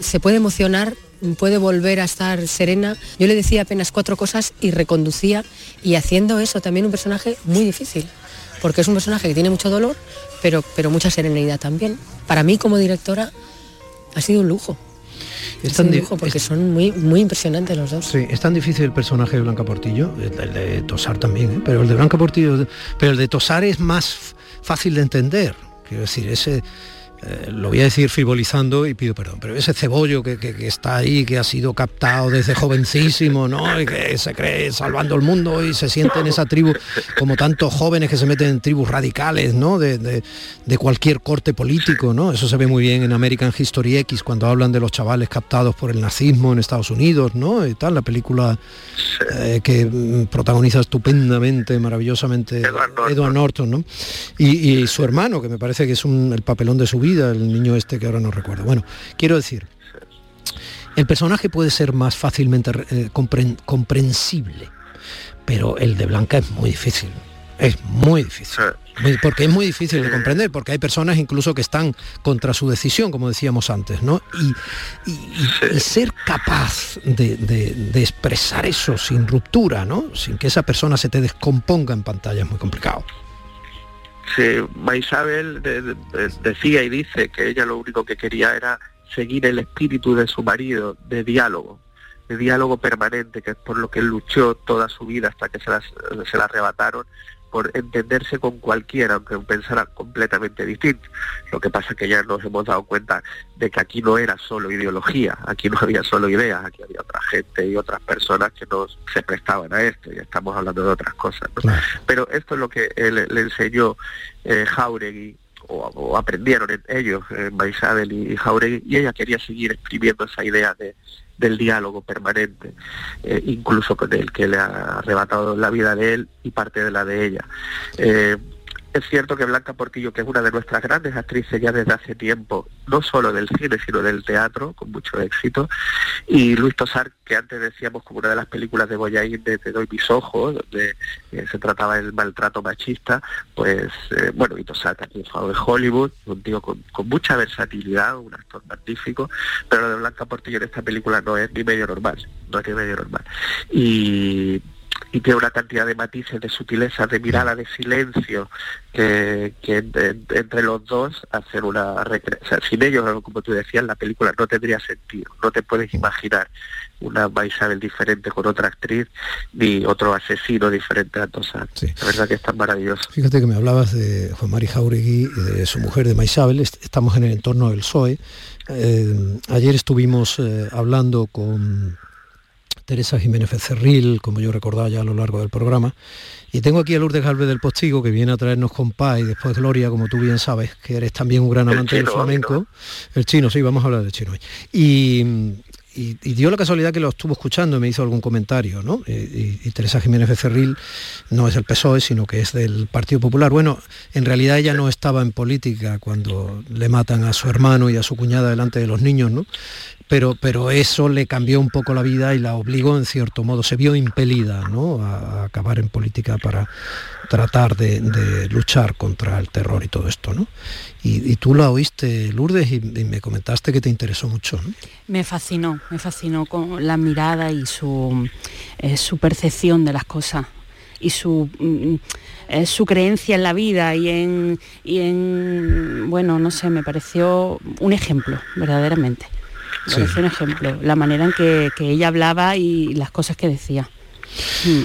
se puede emocionar, puede volver a estar serena. Yo le decía apenas cuatro cosas y reconducía y haciendo eso también un personaje muy difícil, porque es un personaje que tiene mucho dolor, pero, pero mucha serenidad también. Para mí como directora ha sido un lujo. Es tan porque son muy, muy impresionantes los dos. Sí, es tan difícil el personaje de Blanca Portillo, el, de Tosar también, ¿eh? pero el de Blanca Portillo, pero el de Tosar es más fácil de entender. Quiero decir, ese eh, lo voy a decir frivolizando y pido perdón, pero ese cebollo que, está ahí, que ha sido captado desde jovencísimo, ¿no? Y que se cree salvando el mundo y se siente en esa tribu, como tantos jóvenes que se meten en tribus radicales, ¿no? De, cualquier corte político, ¿no? Eso se ve muy bien en American History X cuando hablan de los chavales captados por el nazismo en Estados Unidos, ¿no? Y tal, la película eh, que mm, protagoniza estupendamente, maravillosamente Edward Norton, ¿no? Y, su hermano, que me parece que es el papelón de su vida el niño este que ahora no recuerdo. Bueno, quiero decir, el personaje puede ser más fácilmente eh, comprensible, pero el de Blanca es muy difícil. Es muy difícil. porque es muy difícil de comprender, porque hay personas incluso que están contra su decisión, como decíamos antes, ¿no? Y, ser capaz de, de, expresar eso sin ruptura, ¿no? Sin que esa persona se te descomponga en pantalla es muy complicado. Sí, Maisabel decía y dice que ella lo único que quería era seguir el espíritu de su marido, de diálogo, de diálogo permanente, que es por lo que luchó toda su vida hasta que se se la arrebataron por entenderse con cualquiera, aunque pensara completamente distinto. Lo que pasa es que ya nos hemos dado cuenta de que aquí no era solo ideología, aquí no había solo ideas, aquí había otra gente y otras personas que no se prestaban a esto, y estamos hablando de otras cosas. Pero esto es lo que le enseñó eh, Jauregui o, aprendieron en ellos, eh, Maisabel y, Jauregui, y ella quería seguir exprimiendo esa idea de, del diálogo permanente, eh, incluso con el que le ha arrebatado la vida de él y parte de la de ella. Eh, es cierto que Blanca Portillo, que es una de nuestras grandes actrices ya desde hace tiempo, no solo del cine, sino del teatro, con mucho éxito, y Luis Tosar, que antes decíamos como una de las películas de Boyaín de Te doy mis ojos, donde eh, se trataba del maltrato machista, pues eh, bueno, y Tosar también fue de Hollywood, un tío con, con, mucha versatilidad, un actor magnífico, pero lo de Blanca Portillo en esta película no es ni medio normal, no es ni medio normal. Y y tiene una cantidad de matices, de sutileza, de mirada, de silencio, que, entre los dos hacer una recreación. sin ellos, como tú decías, la película no tendría sentido. No te puedes imaginar una Isabel diferente con otra actriz, ni otro asesino diferente a Tosar. La verdad que es tan maravilloso. Fíjate que me hablabas de Juan Mari Jauregui y de su mujer, de Maisabel. Estamos en el entorno del PSOE. Eh, ayer estuvimos eh, hablando con Teresa Jiménez Cerril, como yo recordaba ya a lo largo del programa. Y tengo aquí a Lourdes Galvez del Postigo, que viene a traernos compás y después Gloria, como tú bien sabes, que eres también un gran amante del flamenco. El chino, sí, vamos a hablar del chino hoy. Y, dio la casualidad que lo estuvo escuchando y me hizo algún comentario, ¿no? Y, Teresa Jiménez Becerril no es del PSOE, sino que es del Partido Popular. Bueno, en realidad ella no estaba en política cuando le matan a su hermano y a su cuñada delante de los niños, ¿no? pero, pero eso le cambió un poco la vida y la obligó en cierto modo, se vio impelida ¿no? a, acabar en política para tratar de, luchar contra el terror y todo esto. ¿no? Y, tú la oíste, Lourdes, y, me comentaste que te interesó mucho. Me fascinó, me fascinó con la mirada y su, eh, su percepción de las cosas y su... Mm, eh, su creencia en la vida y en, y en, bueno, no sé, me pareció un ejemplo, verdaderamente. Es un ejemplo, la manera en que, ella hablaba y las cosas que decía. Mm.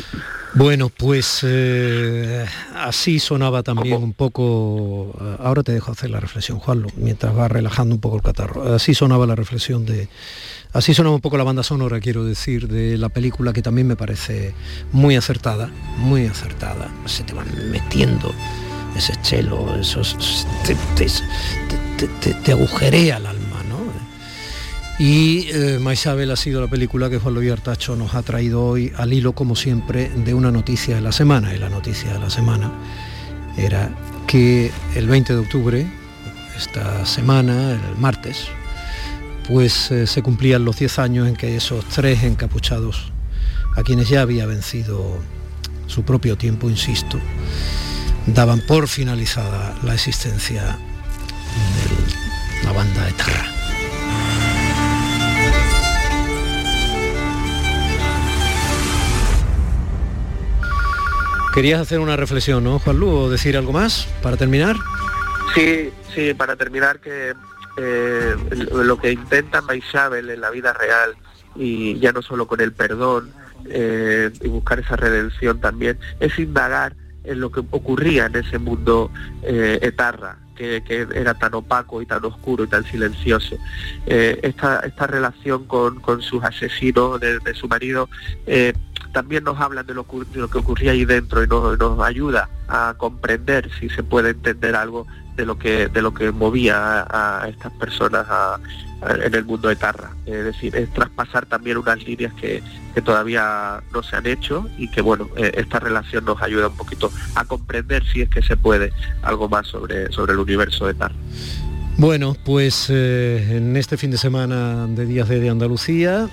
Bueno, pues eh, así sonaba también un poco, eh, ahora te dejo hacer la reflexión, Juanlo, mientras va relajando un poco el catarro. Así sonaba la reflexión de, así sonaba un poco la banda sonora, quiero decir, de la película que también me parece muy acertada, muy acertada. Se te van metiendo ese chelo, esos, te, te agujerea la y eh, Maisabel ha sido la película que Juan Luis Artacho nos ha traído hoy al hilo, como siempre, de una noticia de la semana. Y la noticia de la semana era que el 20 de octubre, esta semana, el martes, pues eh, se cumplían los 10 años en que esos tres encapuchados, a quienes ya había vencido su propio tiempo, insisto, daban por finalizada la existencia de la banda de Querías hacer una reflexión, ¿no, Juan Lu, o decir algo más para terminar? Sí, sí, para terminar que eh, lo que intenta Maisabel en la vida real y ya no solo con el perdón eh, y buscar esa redención también, es indagar en lo que ocurría en ese mundo eh, etarra, que, era tan opaco y tan oscuro y tan silencioso. esta, esta relación con, sus asesinos de su marido también nos hablan de lo, que ocurría ahí dentro y nos, ayuda a comprender si se puede entender algo de lo que de lo que movía a, estas personas en el mundo de Tarra. Es decir, es traspasar también unas líneas que, todavía no se han hecho y que bueno, eh, esta relación nos ayuda un poquito a comprender si es que se puede algo más sobre, sobre el universo de Tarra. Bueno, pues eh, en este fin de semana de Días de Andalucía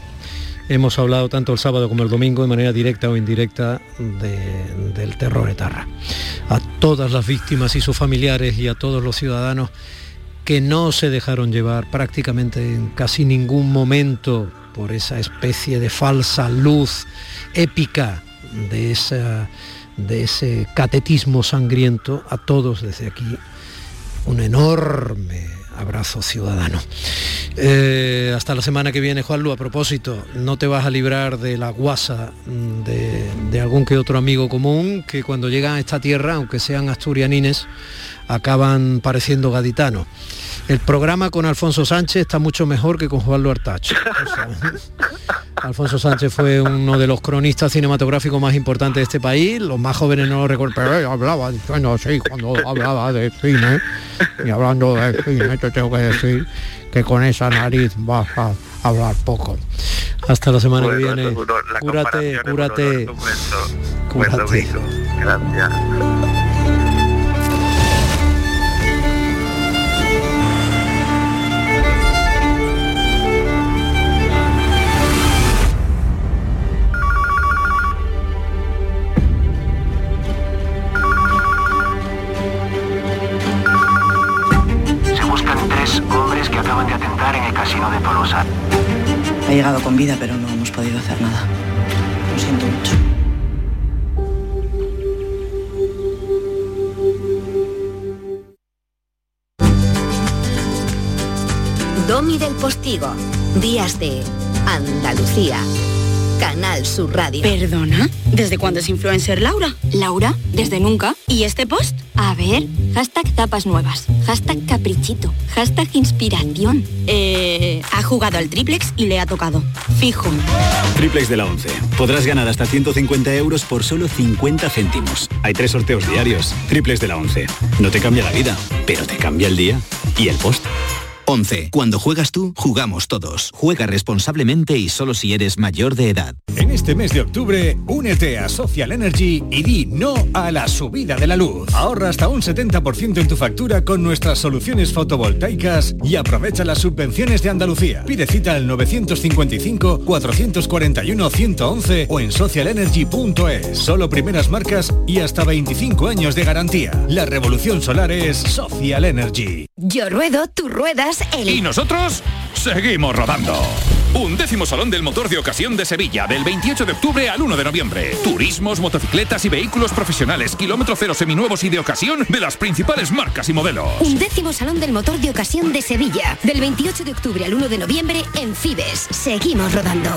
hemos hablado tanto el sábado como el domingo de manera directa o indirecta del terror etarra. A todas las víctimas y sus familiares y a todos los ciudadanos que no se dejaron llevar prácticamente en casi ningún momento por esa especie de falsa luz épica de, de ese catetismo sangriento, a todos desde aquí un enorme abrazo ciudadano. Eh, hasta la semana que viene, Juanlu. A propósito, no te vas a librar de la guasa mm, de, de algún que otro amigo común que cuando llegan a esta tierra, aunque sean asturianines, acaban pareciendo gaditanos. El programa con Alfonso Sánchez está mucho mejor que con Juan Luartacho. Alfonso Sánchez fue uno de los cronistas cinematográficos más importantes de este país. Los más jóvenes no lo recuerdan, pero él hablaba, bueno, sí, cuando hablaba de cine, y hablando de cine, te tengo que decir que con esa nariz vas a hablar poco. Hasta la semana Bueno, que viene. la Cúrate, cúrate. Cúrate. Gracias. Acaban de atentar en el casino de Tolosa. Ha llegado con vida, pero no hemos podido hacer nada. Lo siento mucho. Domi del Postigo. Días de Andalucía. Canal Sur Radio. ¿Perdona? ¿Desde cuándo es influencer Laura? Laura, desde nunca. ¿Y este post? A ver, hashtag tapas nuevas, hashtag caprichito, hashtag inspiración. Eh, ha jugado al triplex y le ha tocado. Fijo. Triplex de la 11. Podrás ganar hasta 150 euros por solo 50 céntimos. Hay tres sorteos diarios. Triplex de la 11. No te cambia la vida, pero te cambia el día y el post. 11. Cuando juegas tú, jugamos todos. Juega responsablemente y solo si eres mayor de edad. En este mes de octubre, únete a Social Energy y di no a la subida de la luz. Ahorra hasta un 70% en tu factura con nuestras soluciones fotovoltaicas y aprovecha las subvenciones de Andalucía. Pide cita al 955-441-111 o en socialenergy.es. Solo primeras marcas y hasta 25 años de garantía. La revolución solar es Social Energy. Yo ruedo, tú ruedas, Y nosotros seguimos rodando. Un décimo Salón del Motor de Ocasión de Sevilla, del 28 de octubre al 1 de noviembre. Turismos, motocicletas y vehículos profesionales, kilómetro cero seminuevos y de ocasión de las principales marcas y modelos. Un décimo Salón del Motor de Ocasión de Sevilla. Del 28 de octubre al 1 de noviembre en Fibes. Seguimos rodando.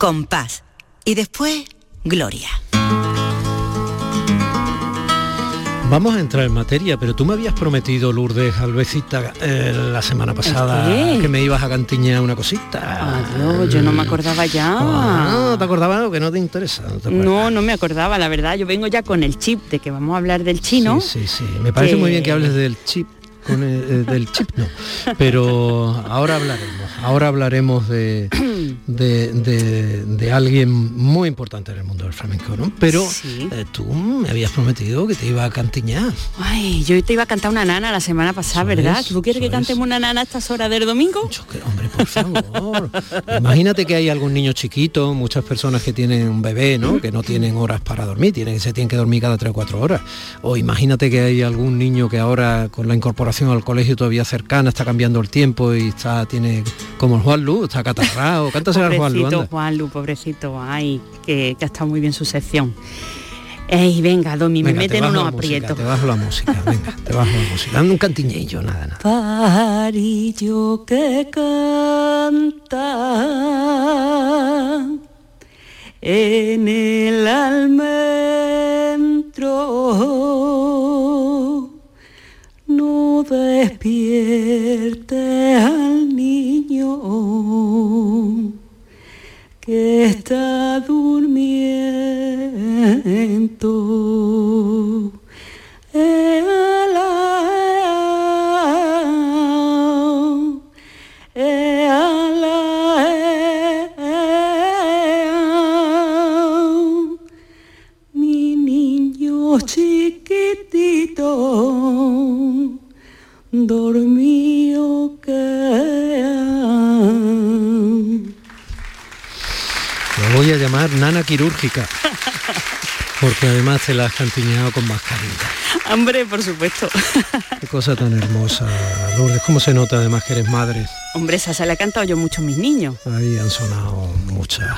Compás. Y después, Gloria. Vamos a entrar en materia, pero tú me habías prometido, Lourdes Alvecita, eh, la semana pasada que me ibas a cantiñar una cosita. Adiós, yo no me acordaba ya. Ah, ¿No te acordabas que no te interesa? No, te. No, no me acordaba, la verdad. Yo vengo ya con el chip de que vamos a hablar del chino. Sí, sí, sí. Me parece que- muy bien que hables del chip. Con el, del chip no. Pero ahora hablaremos, ahora hablaremos de, de, alguien muy importante en el mundo del flamenco, ¿no? Pero eh, tú me habías prometido que te iba a cantiñar. Ay, yo te iba a cantar una nana la semana pasada, ¿verdad? ¿Tú quieres que cantemos una nana a estas horas del domingo? hombre, por favor. Imagínate que hay algún niño chiquito, muchas personas que tienen un bebé, ¿no? Que no tienen horas para dormir, tienen, se tienen que dormir cada 3 o 4 horas. O imagínate que hay algún niño que ahora con la incorporación al colegio todavía cercana está cambiando el tiempo y está tiene como el Juan Lu, está catarrado. Cántase al Juan Lu. Pobrecito Juan Lu, pobrecito, ay, que, que ha estado muy bien su sección. Ey, venga, Domi, me meten unos aprietos. Te bajo la música, venga, te bajo la música. Dame un cantiñillo, nada, nada. Parillo que canta en el almendro despierte al niño que está durmiendo. Nana quirúrgica. Porque además te la has cantiñado con mascarilla. Hombre, por supuesto. Qué cosa tan hermosa, Lourdes. ¿Cómo se nota además que eres madre? Hombre, esa se la he cantado yo mucho a mis niños. Ahí han sonado muchas,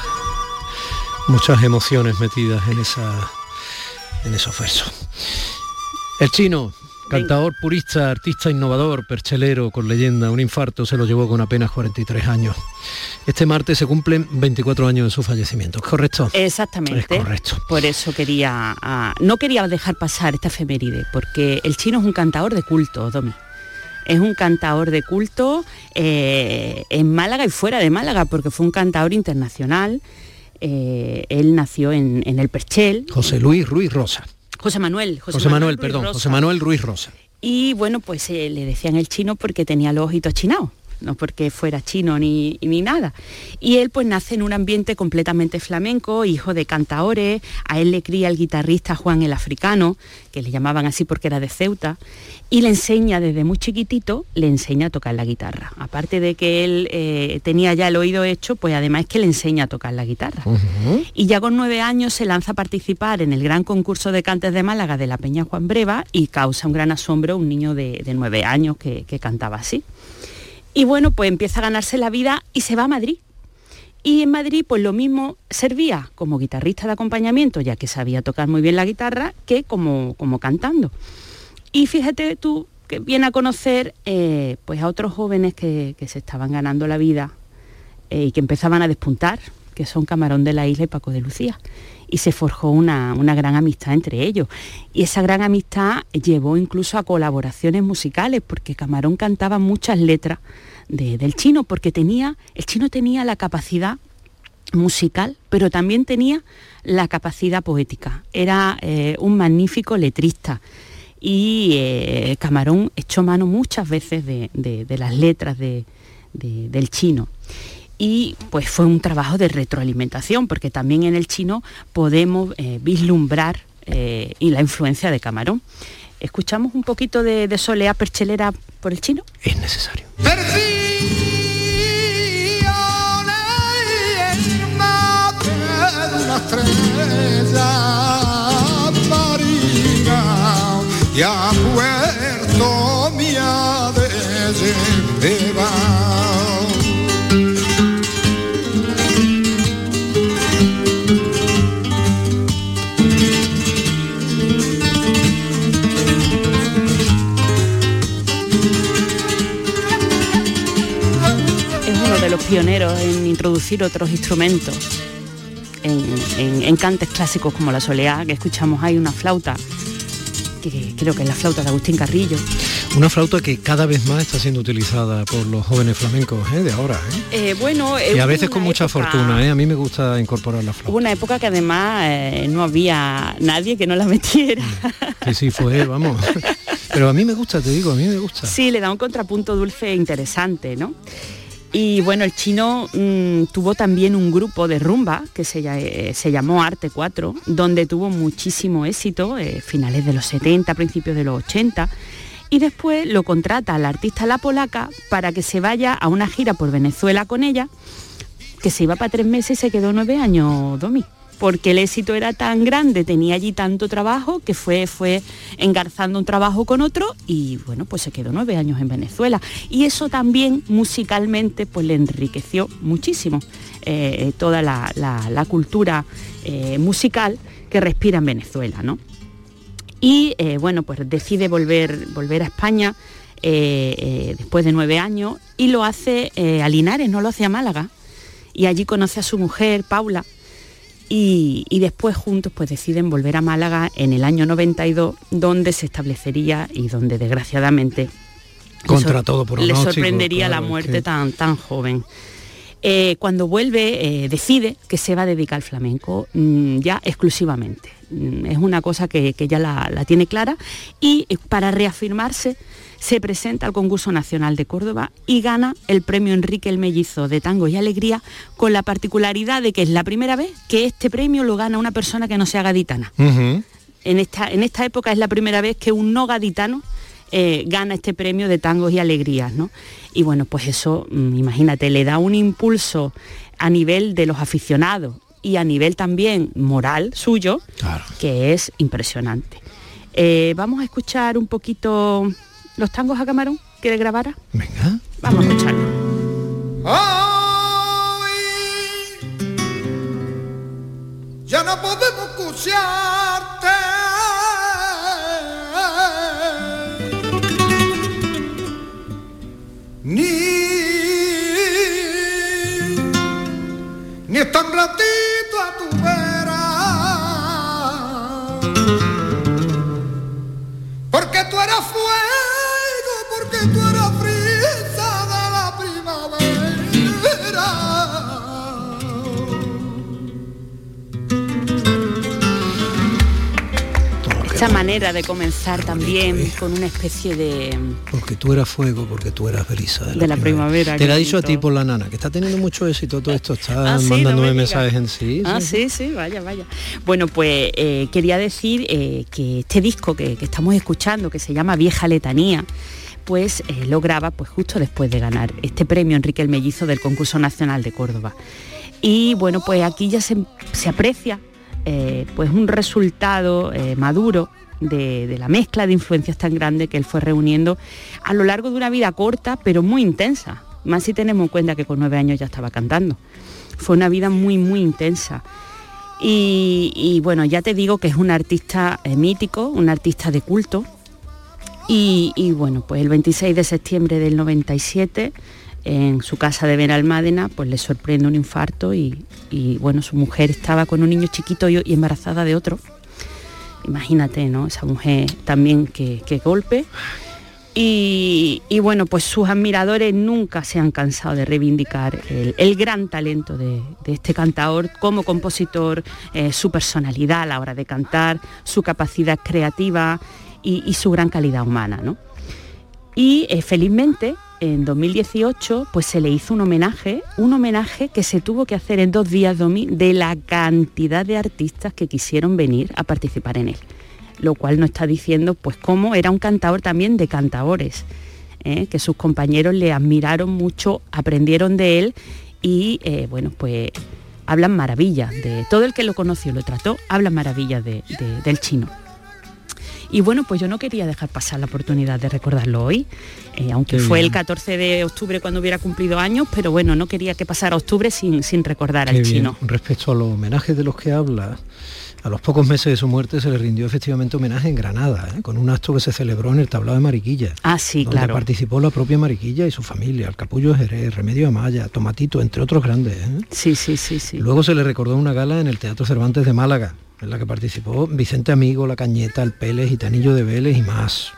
muchas emociones metidas en esa, en esos versos. El chino, Cantador purista, artista innovador, perchelero con leyenda, un infarto se lo llevó con apenas 43 años. Este martes se cumplen 24 años de su fallecimiento, ¿es correcto? Exactamente. Es correcto. Por eso quería, ah, no quería dejar pasar esta efeméride, porque el chino es un cantador de culto, Domi. Es un cantador de culto eh, en Málaga y fuera de Málaga, porque fue un cantador internacional. Eh, él nació en, en el Perchel. José Luis Ruiz Rosa. José Manuel. José, Manuel, perdón, José Manuel Ruiz Rosa. Y bueno, pues eh, le decían el chino porque tenía los ojitos chinados no porque fuera chino ni, ni, nada. Y él pues nace en un ambiente completamente flamenco, hijo de cantaores, a él le cría el guitarrista Juan el Africano, que le llamaban así porque era de Ceuta, y le enseña desde muy chiquitito, le enseña a tocar la guitarra. Aparte de que él eh, tenía ya el oído hecho, pues además es que le enseña a tocar la guitarra. Y ya con nueve años se lanza a participar en el gran concurso de cantes de Málaga de la Peña Juan Breva y causa un gran asombro un niño de, nueve años que, que cantaba así. Y bueno, pues empieza a ganarse la vida y se va a Madrid. Y en Madrid, pues lo mismo servía como guitarrista de acompañamiento, ya que sabía tocar muy bien la guitarra, que como, como cantando. Y fíjate tú que viene a conocer eh, pues a otros jóvenes que, se estaban ganando la vida eh, y que empezaban a despuntar, que son Camarón de la Isla y Paco de Lucía. Y se forjó una, una gran amistad entre ellos. Y esa gran amistad llevó incluso a colaboraciones musicales, porque Camarón cantaba muchas letras del chino, porque tenía, el chino tenía la capacidad musical, pero también tenía la capacidad poética. Era eh, un magnífico letrista y eh, Camarón echó mano muchas veces de, las letras del chino. Y pues fue un trabajo de retroalimentación, porque también en el chino podemos eh, vislumbrar eh, la influencia de Camarón. ¿Escuchamos un poquito de, de soleá perchelera por el chino? Es necesario. y a Puerto Mía de pioneros en introducir otros instrumentos en, en cantes clásicos como la soleá, que escuchamos ahí una flauta que creo que es la flauta de Agustín Carrillo. Una flauta que cada vez más está siendo utilizada por los jóvenes flamencos ¿eh? de ahora. ¿eh? eh bueno, y a veces con mucha fortuna. A mí me gusta incorporar la flauta. Hubo una época que además no había nadie que no la metiera. Sí, sí, fue, vamos. Pero a mí me gusta, te digo, a mí me gusta. Sí, le da un contrapunto dulce e interesante, ¿no? Y bueno, el chino mm, tuvo también un grupo de rumba que se, eh, llamó Arte 4, donde tuvo muchísimo éxito, eh, finales de los 70, principios de los 80. Y después lo contrata la artista La Polaca para que se vaya a una gira por Venezuela con ella, que se iba para tres meses y se quedó nueve años, Domi. Porque el éxito era tan grande, tenía allí tanto trabajo que fue, fue engarzando un trabajo con otro y bueno, pues se quedó nueve años en Venezuela. Y eso también musicalmente pues le enriqueció muchísimo eh, toda la, la- cultura eh, musical que respira en Venezuela, ¿no? Y eh, bueno, pues decide volver, volver a España después de nueve años y lo hace a Linares, no lo hace a Málaga. Y allí conoce a su mujer, Paula, y, y después juntos pues deciden volver a Málaga en el año 92, donde se establecería y donde desgraciadamente le Contra todo le pronóstico, sorprendería claro, la muerte que- tan, tan joven. Eh, cuando vuelve, eh, decide que se va a dedicar al flamenco mm, ya exclusivamente. Mm, es una cosa que, que ya la, la tiene clara y para reafirmarse se presenta al concurso nacional de Córdoba y gana el premio Enrique el Mellizo de Tango y Alegría con la particularidad de que es la primera vez que este premio lo gana una persona que no sea gaditana. En esta, en esta época es la primera vez que un no gaditano eh, gana este premio de tangos y alegrías, ¿no? Y bueno, pues eso, mm, imagínate, le da un impulso a nivel de los aficionados y a nivel también moral suyo, que es impresionante. Eh, vamos a escuchar un poquito los tangos a camarón que le grabara. Venga. Vamos a escucharlo. Ya no podemos escucharte. Ni, ni es tan ratito a tu vera. Porque tú eras Esa manera de comenzar también con una especie de... Porque tú eras fuego, porque tú eras brisa de la, De la primavera, Te lo ha dicho a ti por la nana, que está teniendo mucho éxito todo esto, está Ah, sí, no mandándome me mensajes en sí. Ah, sí, sí, vaya, vaya. Bueno, pues eh, quería decir eh, que este disco que, que estamos escuchando, que se llama Vieja Letanía, pues eh, lo graba pues justo después de ganar este premio Enrique el Mellizo del concurso nacional de Córdoba. Y bueno, pues aquí ya se, se aprecia eh, pues un resultado eh, maduro de, de la mezcla de influencias tan grande que él fue reuniendo a lo largo de una vida corta, pero muy intensa. Más si tenemos en cuenta que con nueve años ya estaba cantando. Fue una vida muy, muy intensa. Y, bueno, ya te digo que es un artista eh, mítico, un artista de culto. Y, bueno, pues el 26 de septiembre del 97, en su casa de Benalmádena, pues le sorprende un infarto y, bueno, su mujer estaba con un niño chiquito y, embarazada de otro. Imagínate, ¿no? Esa mujer también que, golpe. Y, bueno, pues sus admiradores nunca se han cansado de reivindicar el, gran talento de, de, este cantador como compositor, eh, su personalidad a la hora de cantar, su capacidad creativa y, su gran calidad humana. ¿no? Y eh, felizmente en 2018 pues se le hizo un homenaje, un homenaje que se tuvo que hacer en dos días de la cantidad de artistas que quisieron venir a participar en él lo cual nos está diciendo pues cómo era un cantador también de cantadores, ¿eh? que sus compañeros le admiraron mucho, aprendieron de él y eh, bueno, pues hablan maravillas de todo el que lo conoció, lo trató, hablan maravillas de, del chino. Y bueno, pues yo no quería dejar pasar la oportunidad de recordarlo hoy, eh, aunque Qué fue bien. el 14 de octubre cuando hubiera cumplido años, pero bueno, no quería que pasara octubre sin, sin recordar Qué al bien. chino. Respecto a los homenajes de los que habla, a los pocos meses de su muerte se le rindió efectivamente homenaje en Granada, ¿eh? con un acto que se celebró en el tablado de Mariquilla. Ah, sí, donde claro. participó la propia Mariquilla y su familia, el Capullo Jerez, Remedio Amaya, Tomatito, entre otros grandes. ¿eh? Sí, sí, sí, sí. Luego se le recordó una gala en el Teatro Cervantes de Málaga, en la que participó Vicente Amigo, La Cañeta, El Pérez, Gitanillo de Vélez y más.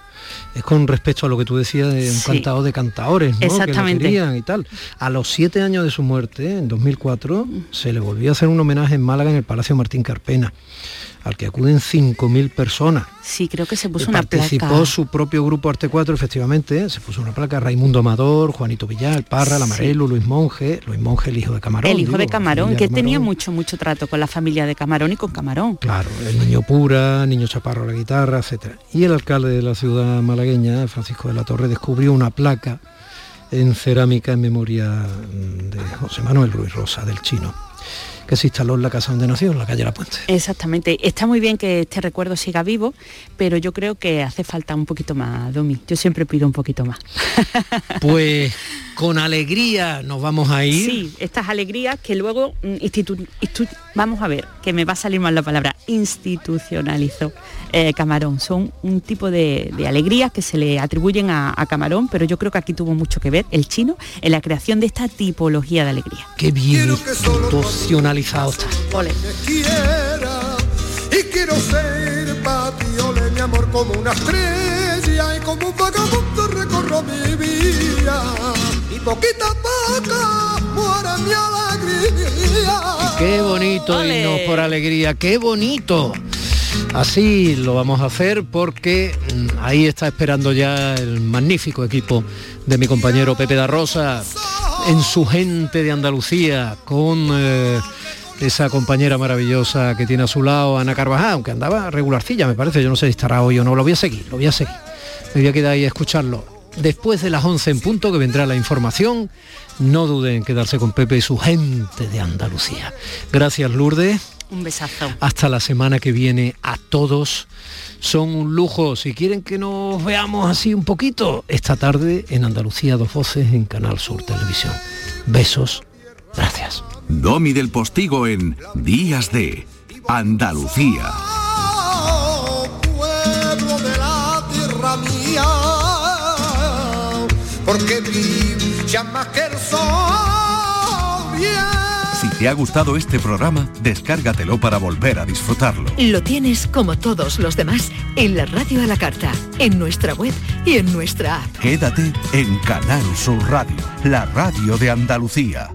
Es con respecto a lo que tú decías de un Sí. cantador de cantadores, ¿no? Que lo Exactamente. querían y tal. A los siete años de su muerte, en 2004, se le volvió a hacer un homenaje en Málaga en el Palacio Martín Carpena. Al que acuden 5.000 personas. Sí, creo que se puso una Participó placa. su propio grupo Arte 4, efectivamente, se puso una placa, Raimundo Amador, Juanito Villar, Parra, La Amarelo, Luis Monge, Luis Monge, el hijo de Camarón. el hijo de Camarón, que tenía mucho, mucho trato con la familia de Camarón y con Camarón. Claro, el niño pura, niño chaparro a la guitarra, etcétera. Y el alcalde de la ciudad malagueña, Francisco de la Torre, descubrió una placa en cerámica en memoria mm, de José Manuel Ruiz Rosa, del chino, que se instaló en la casa donde nació, en la calle La Puente. Exactamente. Está muy bien que este recuerdo siga vivo, pero yo creo que hace falta un poquito más, Domi. Yo siempre pido un poquito más. Pues con alegría nos vamos a ir. Sí, estas alegrías que luego mm, institu- institu- vamos a ver, que me va a salir mal la palabra, institucionalizó eh, Camarón. Son un tipo de, de alegrías que se le atribuyen a, a Camarón, pero yo creo que aquí tuvo mucho que ver el chino en la creación de esta tipología de alegría. Qué bien institucionalizado está. quiera y quiero ser patiole mi amor como una estrella y como un vagabundo recorro mi vida y poquita a poco muere mi alegría Qué bonito irnos por alegría, qué bonito. Así lo vamos a hacer porque mm, ahí está esperando ya el magnífico equipo de mi compañero Pepe da Rosa en su gente de Andalucía con eh, esa compañera maravillosa que tiene a su lado Ana Carvajal, aunque andaba regularcilla me parece, yo no sé si estará hoy o no, lo voy a seguir, lo voy a seguir. Me voy a quedar ahí a escucharlo. Después de las 11 en punto que vendrá la información, no duden en quedarse con Pepe y su gente de Andalucía. Gracias Lourdes. Un besazo. Hasta la semana que viene a todos. Son un lujo. Si quieren que nos veamos así un poquito, esta tarde en Andalucía Dos Voces en Canal Sur Televisión. Besos. Gracias. Domi del Postigo en Días de Andalucía. pueblo de la tierra mía porque más que el sol Si te ha gustado este programa, descárgatelo para volver a disfrutarlo. Lo tienes como todos los demás en la radio a la carta, en nuestra web y en nuestra app. Quédate en Canal Sur Radio, la radio de Andalucía.